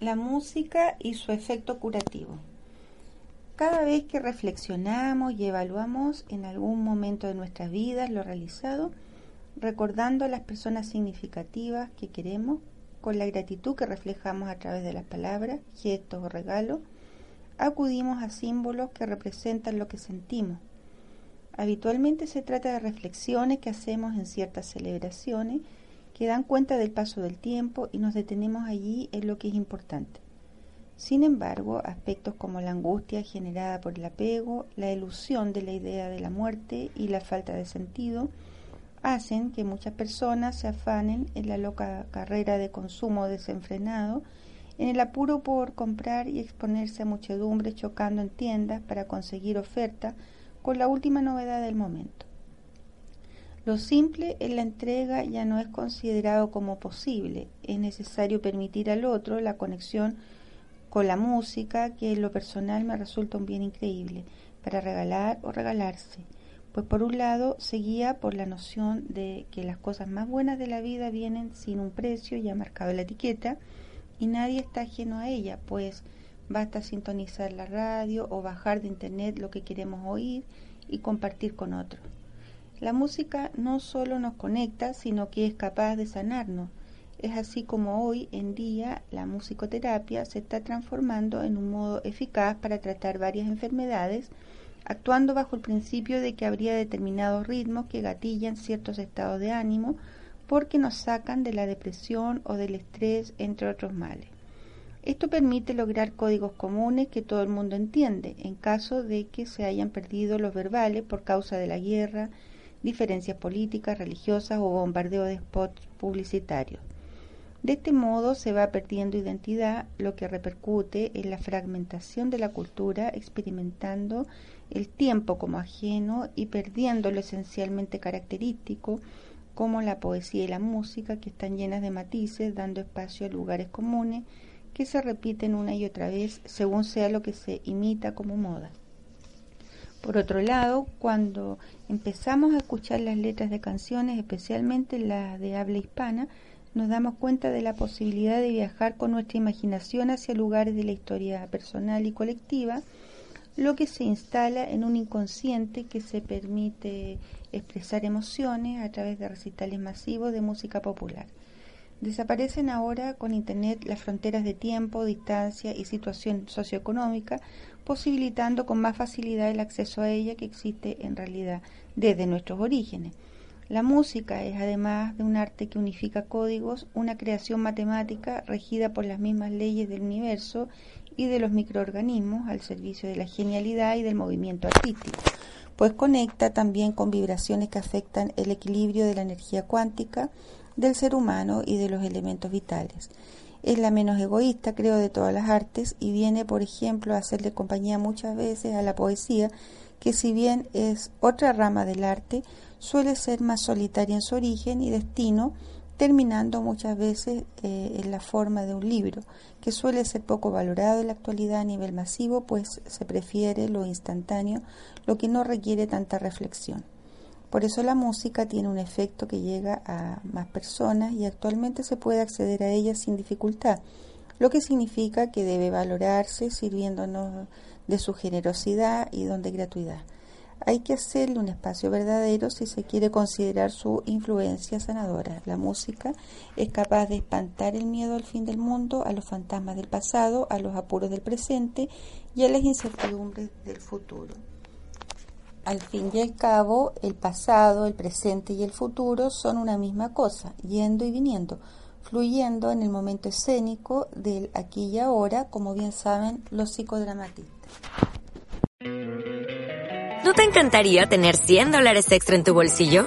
la música y su efecto curativo. Cada vez que reflexionamos y evaluamos en algún momento de nuestras vidas lo realizado, recordando a las personas significativas que queremos, con la gratitud que reflejamos a través de las palabras, gestos o regalos, acudimos a símbolos que representan lo que sentimos. Habitualmente se trata de reflexiones que hacemos en ciertas celebraciones que dan cuenta del paso del tiempo y nos detenemos allí en lo que es importante. Sin embargo, aspectos como la angustia generada por el apego, la ilusión de la idea de la muerte y la falta de sentido hacen que muchas personas se afanen en la loca carrera de consumo desenfrenado, en el apuro por comprar y exponerse a muchedumbres chocando en tiendas para conseguir oferta con la última novedad del momento. Lo simple en la entrega ya no es considerado como posible. Es necesario permitir al otro la conexión con la música, que en lo personal me resulta un bien increíble, para regalar o regalarse. Pues por un lado se guía por la noción de que las cosas más buenas de la vida vienen sin un precio ya marcado en la etiqueta y nadie está ajeno a ella, pues basta sintonizar la radio o bajar de internet lo que queremos oír y compartir con otros. La música no solo nos conecta, sino que es capaz de sanarnos. Es así como hoy en día la musicoterapia se está transformando en un modo eficaz para tratar varias enfermedades, actuando bajo el principio de que habría determinados ritmos que gatillan ciertos estados de ánimo porque nos sacan de la depresión o del estrés, entre otros males. Esto permite lograr códigos comunes que todo el mundo entiende, en caso de que se hayan perdido los verbales por causa de la guerra, diferencias políticas, religiosas o bombardeo de spots publicitarios. De este modo se va perdiendo identidad, lo que repercute en la fragmentación de la cultura, experimentando el tiempo como ajeno y perdiendo lo esencialmente característico, como la poesía y la música, que están llenas de matices, dando espacio a lugares comunes que se repiten una y otra vez según sea lo que se imita como moda. Por otro lado, cuando empezamos a escuchar las letras de canciones, especialmente las de habla hispana, nos damos cuenta de la posibilidad de viajar con nuestra imaginación hacia lugares de la historia personal y colectiva, lo que se instala en un inconsciente que se permite expresar emociones a través de recitales masivos de música popular. Desaparecen ahora con Internet las fronteras de tiempo, distancia y situación socioeconómica, posibilitando con más facilidad el acceso a ella que existe en realidad desde nuestros orígenes. La música es, además de un arte que unifica códigos, una creación matemática regida por las mismas leyes del universo y de los microorganismos al servicio de la genialidad y del movimiento artístico, pues conecta también con vibraciones que afectan el equilibrio de la energía cuántica del ser humano y de los elementos vitales es la menos egoísta, creo, de todas las artes y viene, por ejemplo, a hacerle compañía muchas veces a la poesía, que si bien es otra rama del arte, suele ser más solitaria en su origen y destino, terminando muchas veces eh, en la forma de un libro, que suele ser poco valorado en la actualidad a nivel masivo, pues se prefiere lo instantáneo, lo que no requiere tanta reflexión. Por eso la música tiene un efecto que llega a más personas y actualmente se puede acceder a ella sin dificultad, lo que significa que debe valorarse sirviéndonos de su generosidad y don de gratuidad. Hay que hacerle un espacio verdadero si se quiere considerar su influencia sanadora. La música es capaz de espantar el miedo al fin del mundo, a los fantasmas del pasado, a los apuros del presente y a las incertidumbres del futuro. Al fin y al cabo, el pasado, el presente y el futuro son una misma cosa, yendo y viniendo, fluyendo en el momento escénico del aquí y ahora, como bien saben los psicodramatistas. ¿No te encantaría tener 100 dólares extra en tu bolsillo?